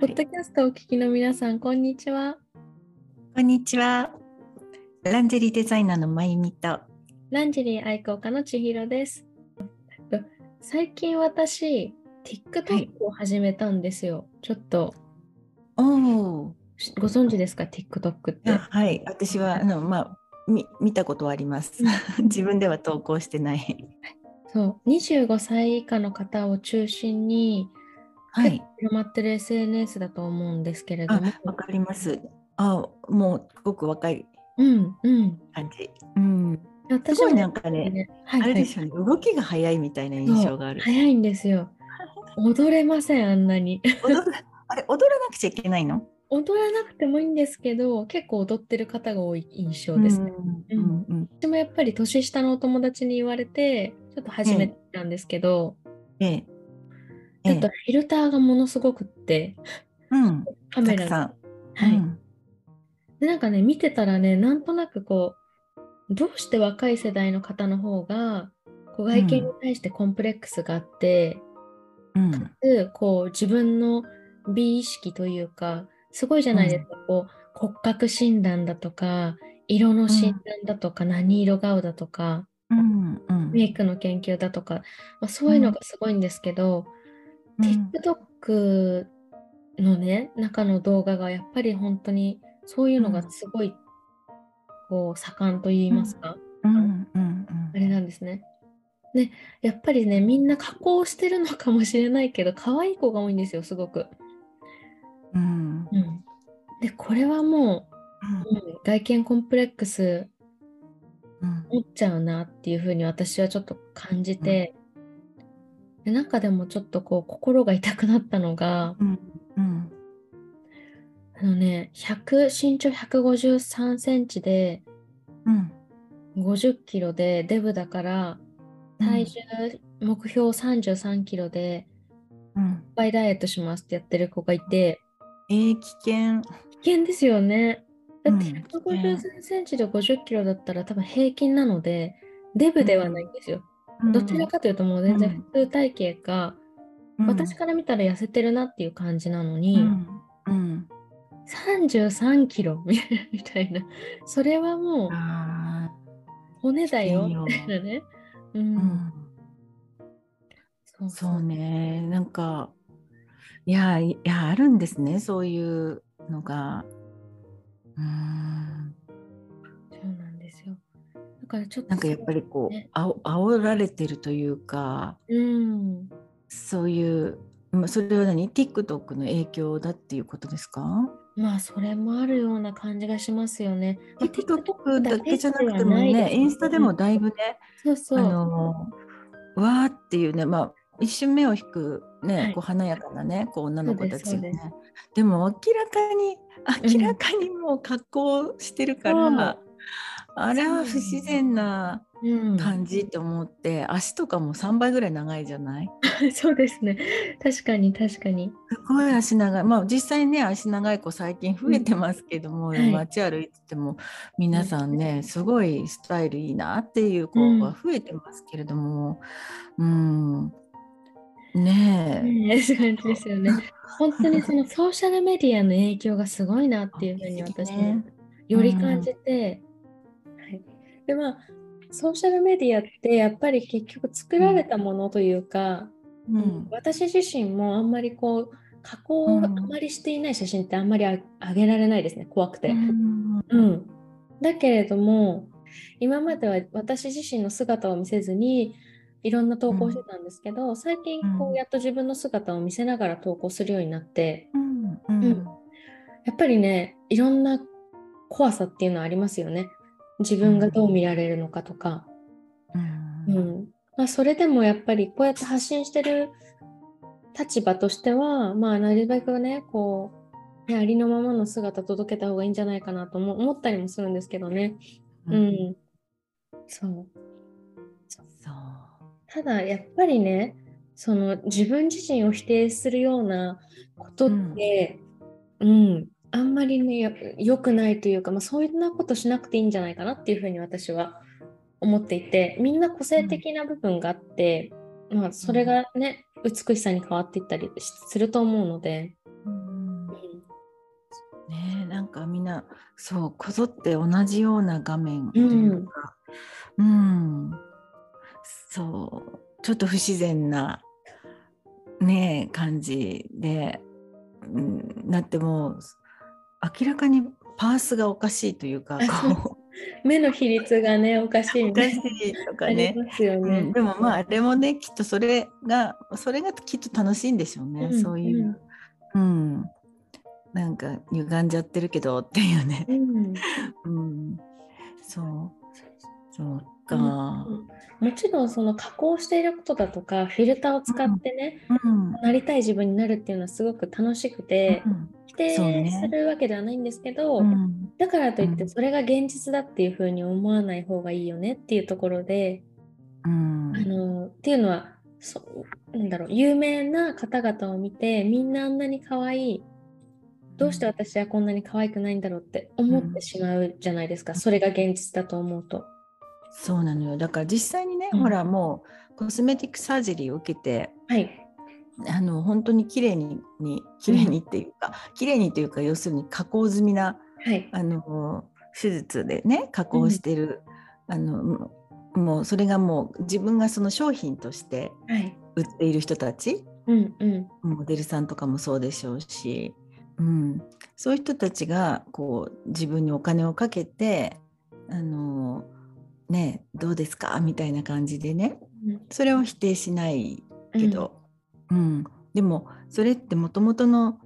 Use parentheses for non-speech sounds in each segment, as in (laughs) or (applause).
ポッドキャストをお聞きの皆さん、こんにちは。こんにちは。ランジェリーデザイナーのまゆみと。ランジェリー愛好家の千尋です。最近私、TikTok を始めたんですよ。ちょっと、おご存知ですか ?TikTok って。はい、私はあのまあみ見たことはあります。自分では投稿してない。そう、25歳以下の方を中心に、はい。広まってる SNS だと思うんですけれどあも。、わかります。あ、もうすごく若いうんうん。感じ。うん。私すごいもなんかね、ね、はいはいあれでしょうね。動きが早いみたいな印象がある。早いんですよ。(laughs) 踊れません、あんなに。あれ踊らなくちゃいけないの？踊らなくてもいいんですけど、結構踊ってる方が多い印象ですね。うんうんうん。私もやっぱり年下のお友達に言われて、ちょっと始めたんですけど、ええ。ちょっとえフィルターがものすごくって、えうん。カメラが。はい、うん。で。なんかね、見てたらね、なんとなくこう、どうして若い世代の方の方が、こう外見に対してコンプレックスがあって、うん。でこう自分の美意識というかすごいじゃないですか、こう骨格診断だとか色の診断だとか、何色顔だとかうん。うん。メイクの研究だとか、まあ、そういうのがすごいんですけど、うん。TikTok のね中の動画がやっぱり本当にそういうのがすごいこう盛んと言いますか、あれなんですね。でやっぱりねみんな加工してるのかもしれないけど可愛い子が多いんですよすごく。うん。うん、でこれはもう、うん。外見コンプレックスうん。持っちゃうなっていうふうに私はちょっと感じて、で中でもちょっとこう心が痛くなったのがうんうんあのね100身長153センチでうん50キロでデブだから体重目標33キロでうんいっぱいダイエットしますってやってる子がいてえー、危険。危険ですよね。だってうん153センチで50キロだったら多分平均なのでデブではないんですよ。どちらかというともう全然うん。普通体型が、私から見たら痩せてるなっていう感じなのに、うん。うん。33キロみたいなそれはもうあ骨だよみたいなね。うん。そうね。なんかいやいやあるんですねそういうのが。うんからちょっとなんかやっぱりこうね。あお煽られてるというかうん。そういうまあそれは何？TikTok の影響だっていうことですか？まあそれもあるような感じがしますよね。まあ TikTok だけじゃなくてもではないですね。インスタでもだいぶねそうそう。あのわーっていうね、まあ、一瞬目を引く、ねはい。こう華やかなねこう女の子たちそうでよねでも明らかにうん明らかにもう格好してるから、そうあれは不自然なうん、感じと思って、足とかも3倍ぐらい長いじゃない？(laughs) そうですね。確かに確かに。すごい足長い。まあ実際ね足長い子最近増えてますけども、はい。街歩いてても皆さんねすごいスタイルいいなっていう子が増えてますけれども。うん。ねえ、ねそうですよね。本当にそのソーシャルメディアの影響がすごいなっていうふうに私もね。より感じて、はい、でまあソーシャルメディアってやっぱり結局作られたものというか、うん。私自身もあんまりこう加工をあまりしていない写真ってあんまりあ上げられないですね怖くて。うん。うん、だけれども今までは私自身の姿を見せずにいろんな投稿をしてたんですけど、最近こううん。やっと自分の姿を見せながら投稿するようになってうん。うん。うん。やっぱりねいろんな怖さっていうのはありますよね自分がどう見られるのかとか、うん。うん。まあ、それでもやっぱりこうやって発信してる立場としてはまあなるべくねこうねありのままの姿届けた方がいいんじゃないかなとも思ったりもするんですけどね。うん、そう。そう。ただやっぱりね、その自分自身を否定するようなことって、うん、あんまりね、や良くないというか、まあ、そういうなことしなくていいんじゃないかなっていうふうに私は思っていて、みんな個性的な部分があって、まあ、それがね、美しさに変わっていったりすると思うので、うんねなんかみんなそうこぞって同じような画面というか、うん、うん、そうちょっと不自然なね感じで、うん、なっても明らかにパースがおかしいというかこう。目の比率がねおかしい、ね、おかしいとかね、ね。うん、でもまああれもねきっとそれがそれがきっと楽しいんでしょうね、うん、そういう、うん、うん、なんか歪んじゃってるけどっていうね、うん、そう。そうか、もちろんその加工していることだとかフィルターを使ってね、なりたい自分になるっていうのはすごく楽しくて、否定するわけではないんですけど、だからといってそれが現実だっていうふうに思わない方がいいよねっていうところで、あのっていうのはそなんだろう有名な方々を見てみんなあんなに可愛いどうして私はこんなに可愛くないんだろうって思ってしまうじゃないですか、それが現実だと思うと。そうなのよ。だから実際にね、うん、ほらもうコスメティックサージェリーを受けて、はい、あの本当に綺麗にに綺麗にっていうか、うん、綺麗にというか要するに加工済みな、はい、あの手術でね加工してる、うん、あのもうそれがもう自分がその商品として売っている人たち、うんうん、モデルさんとかもそうでしょうし、うん、そういう人たちがこう自分にお金をかけてあのねどうですか？みたいな感じでね、それを否定しないけど、うん、うん、でもそれってもともとの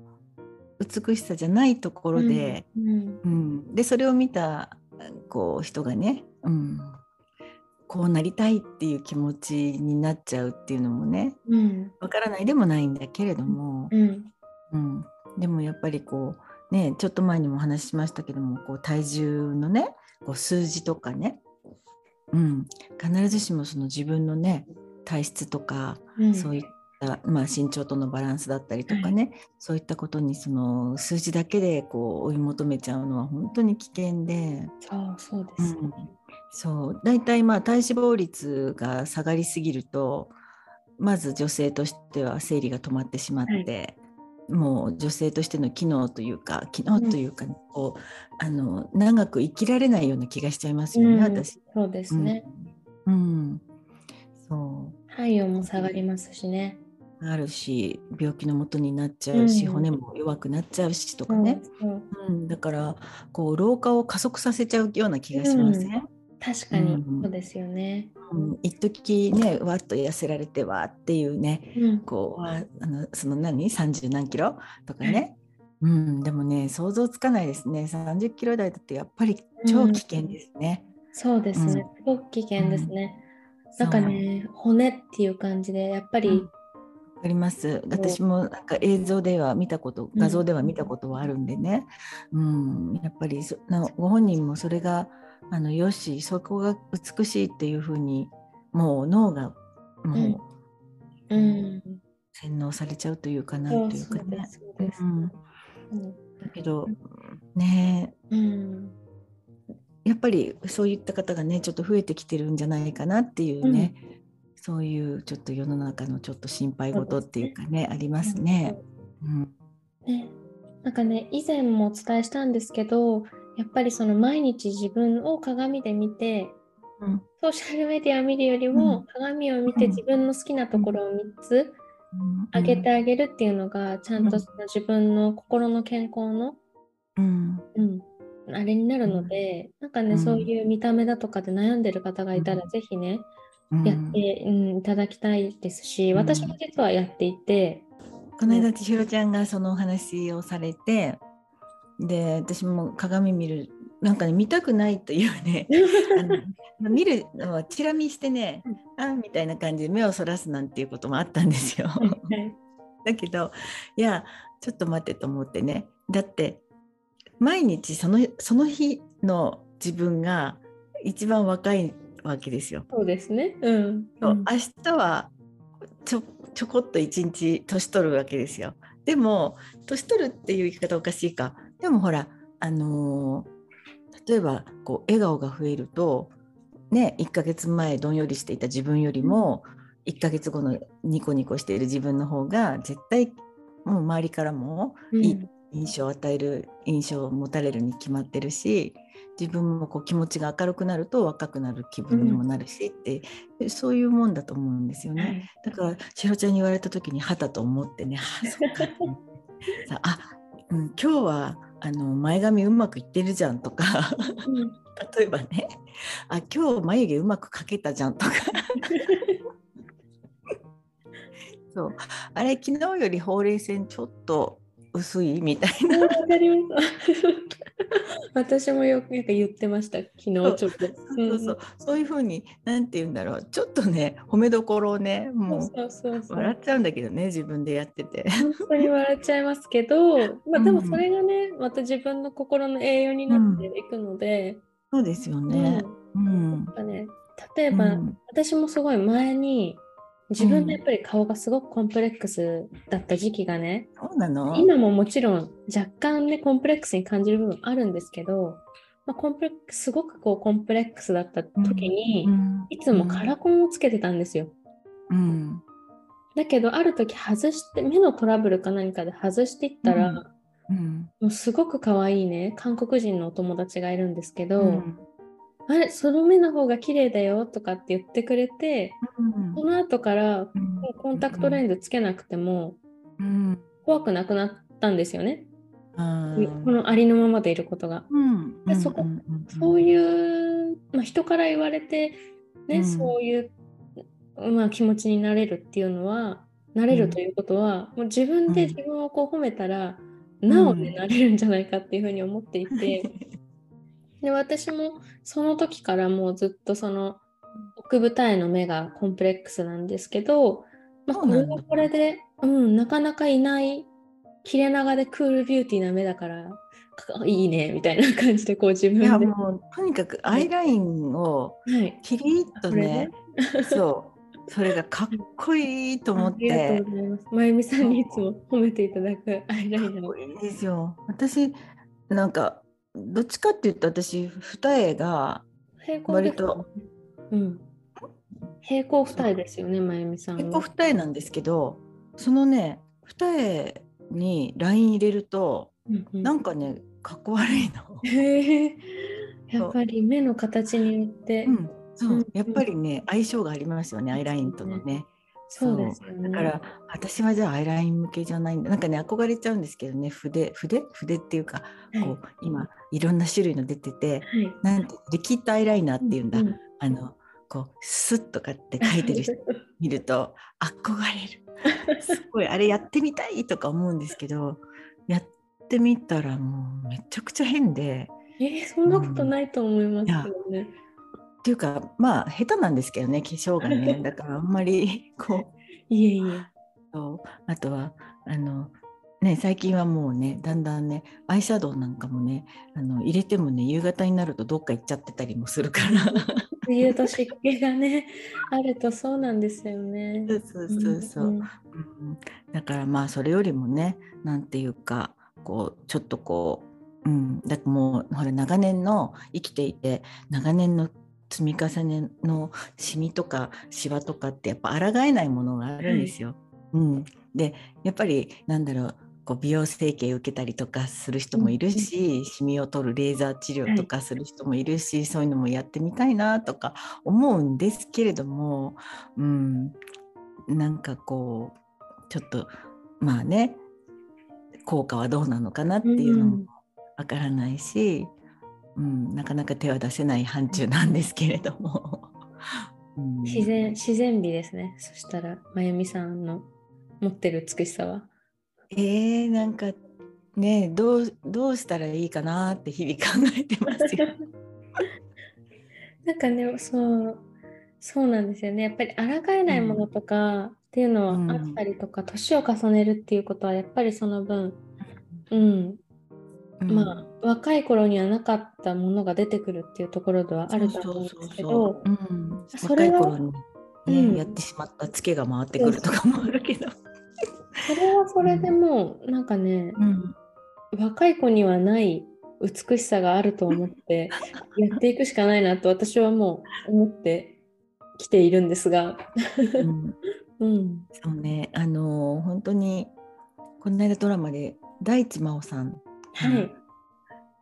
美しさじゃないところで、うん、うん、でそれを見たこう人がね、うん、こうなりたいっていう気持ちになっちゃうっていうのもねわ、うん、からないでもないんだけれども、うん。でもやっぱりこうねちょっと前にもお話ししましたけどもこう体重のねこう数字とかねうん、必ずしもその自分のね体質とか、うん、そういった、まあ、身長とのバランスだったりとかね、はい、そういったことにその数字だけでこう追い求めちゃうのは本当に危険で。そうそうです、ね、うん、そう。大体まあ体脂肪率が下がりすぎるとまず女性としては生理が止まってしまって、もう女性としての機能というか機能というか、ね、こうあの長く生きられないような気がしちゃいますよね、うん、私。そうですね。うん、うん、そう。体温も下がりますしね。あるし病気のもとになっちゃうし、うん、骨も弱くなっちゃうしとかね、うん、だからこう老化を加速させちゃうような気がしますね。確かに、そうですよね。うん、一時ねわっと痩せられてはっていうね、うん、こうあのその何？30何キロ？とかね、うん、でもね想像つかないですね。30キロ台だとやっぱり超危険ですね。そうですね、すごく危険ですね。なんかね骨っていう感じでやっぱり、あります。私もなんか映像では見たこと画像では見たことはあるんでね、うん、うん、やっぱりそご本人もそれがあのよしそこが美しいっていうふうにもう脳がもう、うん、洗脳されちゃうというかなんていうかね。だけどね、うん、やっぱりそういった方がねちょっと増えてきてるんじゃないかなっていうね、うん、そういうちょっと世の中のちょっと心配事っていうかねありますね。うん、ね。なんかね以前もお伝えしたんですけどやっぱりその毎日自分を鏡で見て、うん、ソーシャルメディアを見るよりも、鏡を見て自分の好きなところを3つ上げてあげるっていうのがちゃんとその自分の心の健康の、うん。あれになるので、なんかね、そういう見た目だとかで悩んでる方がいたら、ぜひね、やって、うん、いただきたいですし、私も実はやっていて。この間千尋ちゃんがそのお話をされて、で私も鏡見るなんかね見たくないというね (laughs) あの見るのはチラ見してね、うん、あみたいな感じで目をそらすなんていうこともあったんですよ。だけどいやちょっと待ってと思ってねだって毎日そのその日の自分が一番若いわけですよ。そうですね。うん。明日はちょちょこっと一日年取るわけですよ。でも年取るっていう言い方おかしいかでもほらあのー、例えばこう笑顔が増えるとね1ヶ月前どんよりしていた自分よりも1ヶ月後のニコニコしている自分の方が絶対もう周りからもいい印象を与える印象を持たれるに決まってるし自分もこう気持ちが明るくなると若くなる気分にもなるしって、うん、そういうもんだと思うんですよね。だからしろちゃんに言われた時にはたと思ってねあそっかさあ、うん、今日はあの前髪うまくいってるじゃんとか、うん、(laughs) 例えばね。あ今日眉毛うまく描けたじゃんとか。(laughs) そう。あれ昨日よりほうれい線ちょっと薄いみたいな。私もよく言ってました。昨日ちょっと。そうそうそう。いうふうになんて言うんだろう。ちょっとね褒めどころをねもう笑っちゃうんだけどね自分でやってて。本当に笑っちゃいますけど、まあ、でもそれがね、うん、また自分の心の栄養になっていくので。うん、そうですよね。うん、うん、ね例えば、私もすごい前に自分のやっぱり顔がすごくコンプレックスだった時期がね、そうなの？今ももちろん若干ねコンプレックスに感じる部分あるんですけど、まあ、コンプレックスすごくこうコンプレックスだった時に、うん、いつもカラコンをつけてたんですよ。うん、だけどある時外して目のトラブルか何かで外していったら、うん、もうすごく可愛いね韓国人のお友達がいるんですけど、あれその目の方が綺麗だよとかって言ってくれて、うん、その後から、コンタクトレンズつけなくても、怖くなくなったんですよね。このありのままでいることが。でそこそういう、まあ、人から言われて、ねそういう、まあ、気持ちになれるっていうのはなれるということは、もう自分で自分をこう褒めたら、なおでなれるんじゃないかっていうふうに思っていて。(laughs) で私もその時からもうずっとその奥二重の目がコンプレックスなんですけど、まあ、これはこれで、うん、なかなかいない切れ長でクールビューティーな目だからいいねみたいな感じでこう自分で。いやもうとにかくアイラインをキリッとね、はい、そうそれがかっこいいと思って。ありがとうございます。まゆみさんにいつも褒めていただくアイラインの。いいですよ。私なんかどっちかっていうと私二重が割と、うん、平行二重ですよねまゆみさん平行二重なんですけどそのね二重にライン入れると、うんうん、なんかねかっこ悪いの。へやっぱり目の形によって、うん、そう、やっぱりね相性がありますよねアイラインとのね。そうです。だから私はじゃあアイライン向けじゃないんだ。なんかね憧れちゃうんですけどね筆筆？筆っていうか、はい、こう今いろんな種類の出てて、はい、なんてリキッドアイライナーっていうんだ。うん、あのこうスッとかって書いてる人 (laughs) 見ると憧れる。すごいあれやってみたいとか思うんですけどやってみたらもうめちゃくちゃ変で。えー、そんなことないと思いますけどね。うんっていうかまあ下手なんですけどね化粧がね (laughs) だからあんまりこういえいえあとはあのね最近はもうねだんだんねアイシャドウなんかもねあの入れてもね夕方になるとどっか行っちゃってたりもするから。冬と湿気がねあるとそうなんですよね。そうそうそうそう、うん、うん、だからまあそれよりもねなんていうかこうちょっとこううん、だってもうほら長年の生きていて長年の積み重ねのシミとかシワとかってやっぱ抗えないものがあるんですよ。うん、でやっぱりなんだろうこう美容整形受けたりとかする人もいるし、うん、シミを取るレーザー治療とかする人もいるし、はい、そういうのもやってみたいなとか思うんですけれども、うん、なんかこうちょっとまあね効果はどうなのかなっていうのもわからないし、うん、なかなか手は出せない範疇なんですけれども。(laughs) うん、自然自然美ですね。そしたらまゆみさんの持ってる美しさは。えー、なんかねどうどうしたらいいかなって日々考えてますよ。(laughs) なんかねそうそうなんですよね。やっぱり抗えないものとかっていうのはあったりとか、年、うん、を重ねるっていうことはやっぱりその分、うん、まあ若い頃にはなかったものが出てくるっていうところではあると思うんですけどそれは、ねうん、やってしまったツケが回ってくるとかもあるけどそれはそれでもうなんかね、うん、若い子にはない美しさがあると思って (laughs) やっていくしかないなと私はもう思ってきているんですが、うん、(laughs) うん、そうね。あのー、本当にこの間ドラマで大地真央さん、はい、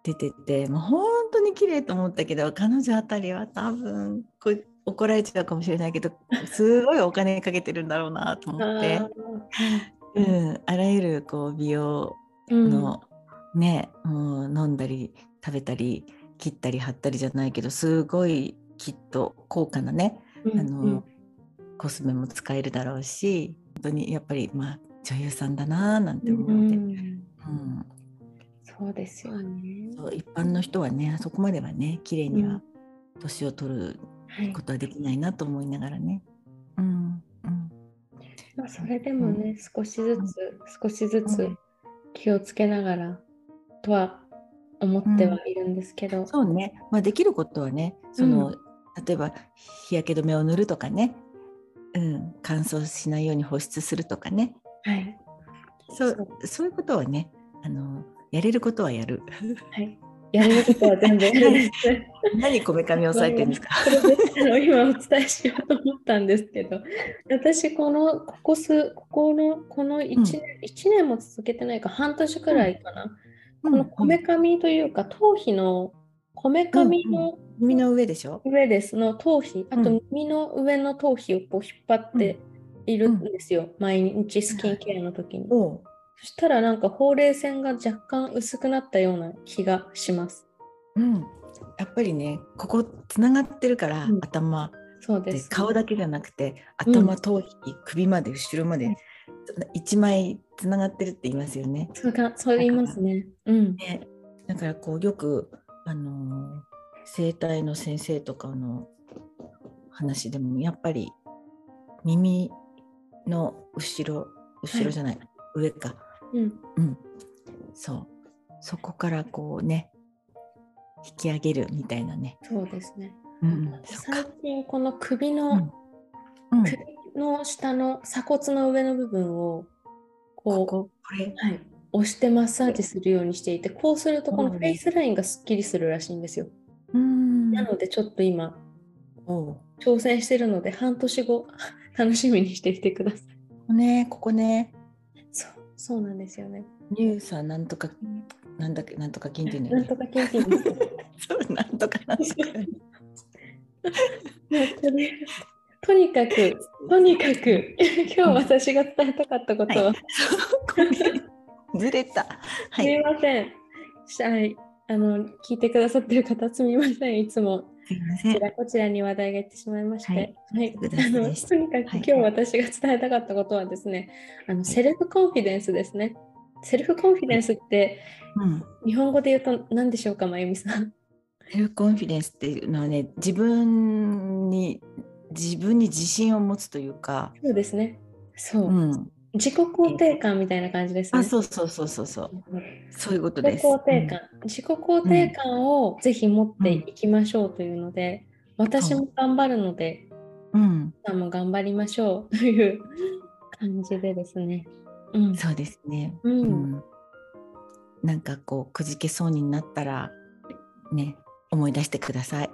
出ててもう本当に綺麗と思ったけど彼女あたりは多分これ怒られちゃうかもしれないけどすごいお金かけてるんだろうなと思って、うん、あらゆるこう美容の、うん、ねもう飲んだり食べたり切ったり貼ったりじゃないけどすごいきっと高価なね、うん、あのコスメも使えるだろうし本当にやっぱりまあ女優さんだななんて思って、うん、うん、そうですよね。そう一般の人はねあそこまではね綺麗には年を取ることはできないなと思いながらね。うん、まあ、それでもね、少しずつ、少しずつ気をつけながらとは思ってはいるんですけど。うん、そうね、まあ、できることはねその、うん、例えば日焼け止めを塗るとかね、うん、乾燥しないように保湿するとかね、はい、そう。そういうことはねあのやれることはやる。はいやれることは全部。やる (laughs) 何こめかみを押さえてるんですか？今お伝えしようと思ったんですけど私このここすここのこの1年、うん、1年も続けてないか半年くらいかな、うん、このこめかみというか頭皮のこめかみの、うん、耳の上でしょ？上です。の頭皮あと耳の上の頭皮をこう引っ張っているんですよ、毎日スキンケアの時に。そしたらなんかほうれい線が若干薄くなったような気がします。うん、やっぱりねここつながってるから、うん、頭。そうです、顔だけじゃなくて頭、頭皮、首まで後ろまで、一枚つながってるって言いますよね。そうかそう言いますね。うん、ね。だからこうよくあのー、整体の先生とかの話でもやっぱり耳の後ろ後ろじゃない、はい、上かうん、うん、そう。そこからこうね引き上げるみたいなね。そうですね、うん、最近この首の、うん、首の下の鎖骨の上の部分をこうこれ、はい、押してマッサージするようにしていてこうするとこのフェイスラインがすっきりするらしいんですよ。うん。なのでちょっと今挑戦してるので半年後 (laughs) 楽しみにしていてください。ねここね。そうなんですよね。乳酸なんとか、なんだっけ、なんとか菌っていうの、なんとか菌っていうそう、なんとかなんとか。(laughs) とにかく、とにかく、今日私が伝えたかったことは、はい、ずれた。はい、すみません。はい、あの聞いてくださってる方すみません。いつもすみませんこちらこちらに話題がいってしまいまして、はい、はい、あのとにかく今日私が伝えたかったことはですね、あのセルフコンフィデンスですね。セルフコンフィデンスって、うん、日本語で言うと何でしょうか、まゆみさん？セルフコンフィデンスっていうのはね、自分に自分に自信を持つというか。そうですね。そう。うん自己肯定感みたいな感じですね。あ、そうそうそうそうそう。そういうことです。自己肯定感、うん、自己肯定感をぜひ持っていきましょうというので、うん、私も頑張るので、うん、さんも頑張りましょうという感じでですね。うん、そうですね。うん、うん、なんかこうくじけそうになったらね思い出してください。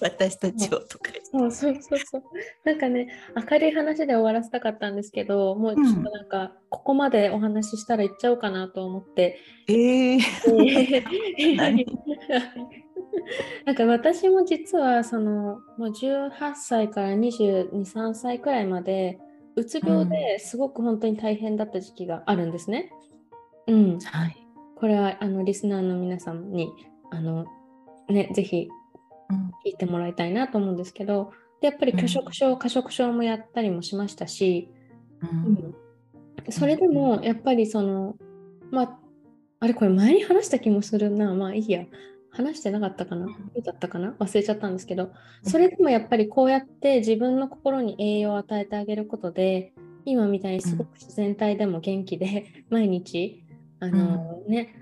私たちをとかそうそうそうそう。なんかね明るい話で終わらせたかったんですけどもうちょっとなんか、うん、ここまでお話ししたら行っちゃおうかなと思って。えー、(laughs) なんか私も実はそのもう18歳から223歳くらいまでうつ病ですごく本当に大変だった時期があるんですね。うん、うん、はい、これはあのリスナーの皆さんにあのねぜひ聞いてもらいたいなと思うんですけどでやっぱり拒食症、過食症もやったりもしましたし、うん、それでもやっぱりそのまああれこれ前に話した気もするな。まあいいや。話してなかったかな。どうだったかな。忘れちゃったんですけど。それでもやっぱりこうやって自分の心に栄養を与えてあげることで今みたいにすごく自然体でも元気で毎日あのね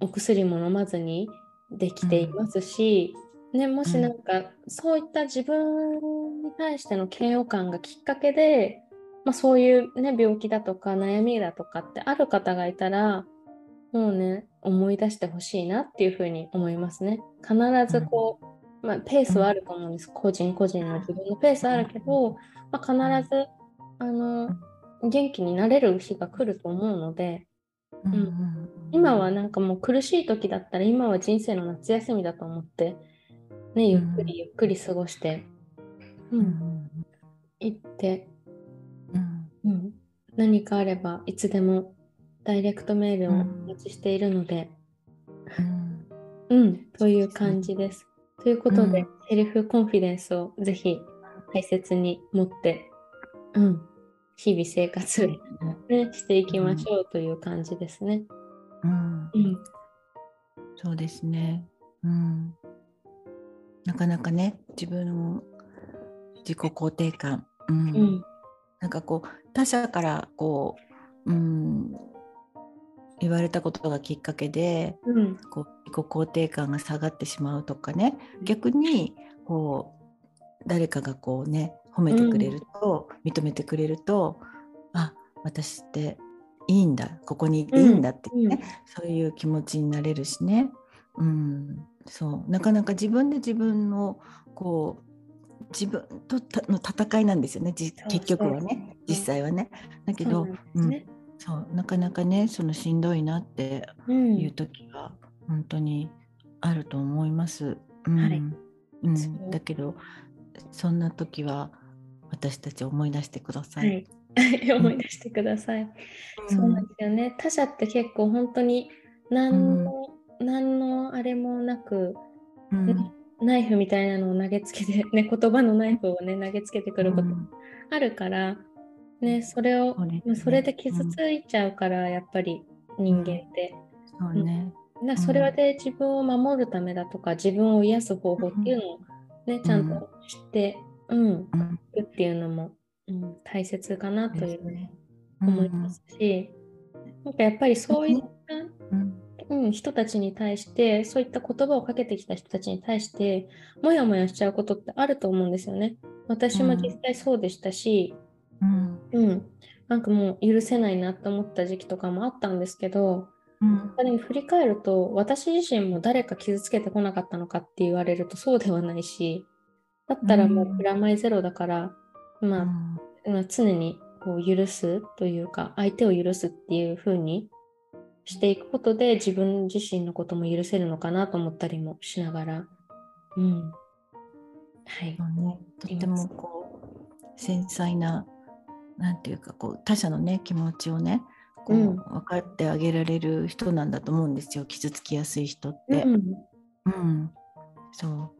お薬も飲まずにできていますし、ね、もしなんか、そういった自分に対しての嫌悪感がきっかけで、まあ、そういう、ね、病気だとか悩みだとかってある方がいたらもうね思い出してほしいなっていうふうに思いますね。必ずこう、まあ、ペースはあると思うんです個人個人の自分のペースあるけど、まあ、必ずあの元気になれる日が来ると思うのでうん、うん、今はなんかもう苦しい時だったら今は人生の夏休みだと思って、ね、ゆっくりゆっくり過ごして、うん、行って、うん、何かあればいつでもダイレクトメールをお待ちしているので、うん、という感じです。ということで、セルフコンフィデンスをぜひ大切に持って、うん、日々生活、ね、していきましょうという感じですね。うん、うん、そうですね、うん。なかなかね自分の自己肯定感、うん、うん、なんかこう他者からこう、うん、言われたことがきっかけで、うん、こう自己肯定感が下がってしまうとかね。逆にこう誰かがこうね褒めてくれると、うん、認めてくれるとあ私っていいんだここにいていいんだってね、うん、そういう気持ちになれるしね、うん、そう。なかなか自分で自分のこう自分との戦いなんですよね。結局はね。実際はね。だけど、うん、そう。なかなかねそのしんどいなっていう時は本当にあると思います。うん。はい。うん、だけどそんな時は私たち思い出してください。はい、思い出してください。うん、そうなんですよね。他者って結構本当に何の、うん、何のあれもなく、うん、ナイフみたいなのを投げつけて、ね、言葉のナイフをね投げつけてくることあるから、ね、それを、ね、それで傷ついちゃうから、やっぱり人間って。そうね。だそれで自分を守るためだとか、自分を癒す方法っていうのをね、ちゃんと知って、うん、うん、っていうのも、うん、大切かなという、ね、思いますし、なんかやっぱりそういった、うん、人たちに対して、そういった言葉をかけてきた人たちに対して、もやもやしちゃうことってあると思うんですよね。私も実際そうでしたし、うん、なんかもう許せないなって思った時期とかもあったんですけど、うん、でも振り返ると私自身も誰か傷つけてこなかったのかって言われるとそうではないしだったらもうプラマイゼロだから、うん、まあ、まあ、常にこう許すというか相手を許すっていう風にしていくことで自分自身のことも許せるのかなと思ったりもしながら、うん、はい、ね、とてもこう繊細ななんていうかこう他者のね気持ちをねこう、分かってあげられる人なんだと思うんですよ。傷つきやすい人って。うん、うん、そ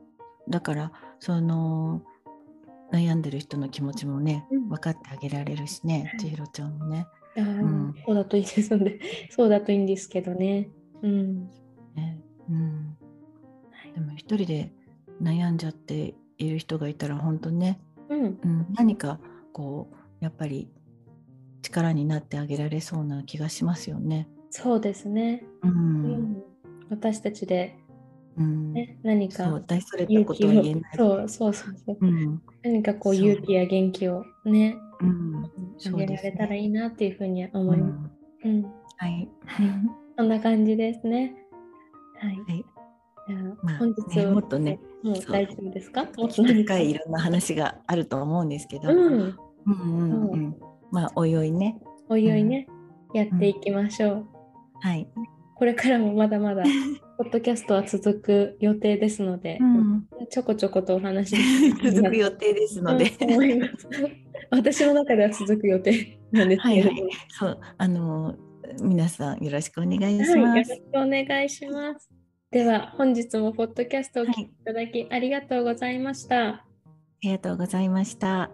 う。だからその悩んでる人の気持ちもね、うん、分かってあげられるしね、千尋ちゃんもね。うん、そうだといいですので、(laughs) そうだといいんですけどね。うん。ねうん、でも一人で悩んじゃっている人がいたら本当ね、うん、うん、何かこうやっぱり力になってあげられそうな気がしますよね。そうですね。うん、うん、私たちで、うん。ね、何か大それたことは言えない。そうそうそうそう、うん、何かこう勇気や元気をね、うん、あげられたらいいなっていうふうに思います。うん、はい。(laughs) そんな感じですね。はい。はい。じゃあ、まあ、本日は、ね、もっとね、もう大丈夫ですか？もっと深いいろんな話があると思うんですけど、うん、うんうんうん、まあおいおいね。おいおいね、うん、やっていきましょう。はい。これからもまだまだ (laughs) ポッドキャストは続く予定ですので、うん、ちょこちょことお話 (laughs) 続く予定ですので。私の中では続く予定なんですけど、はいはい、そうあの皆さんよろしくお願いします。はい、よろしくお願いします。では本日もポッドキャストをお聞きいただきありがとうございました。ありがとうございました。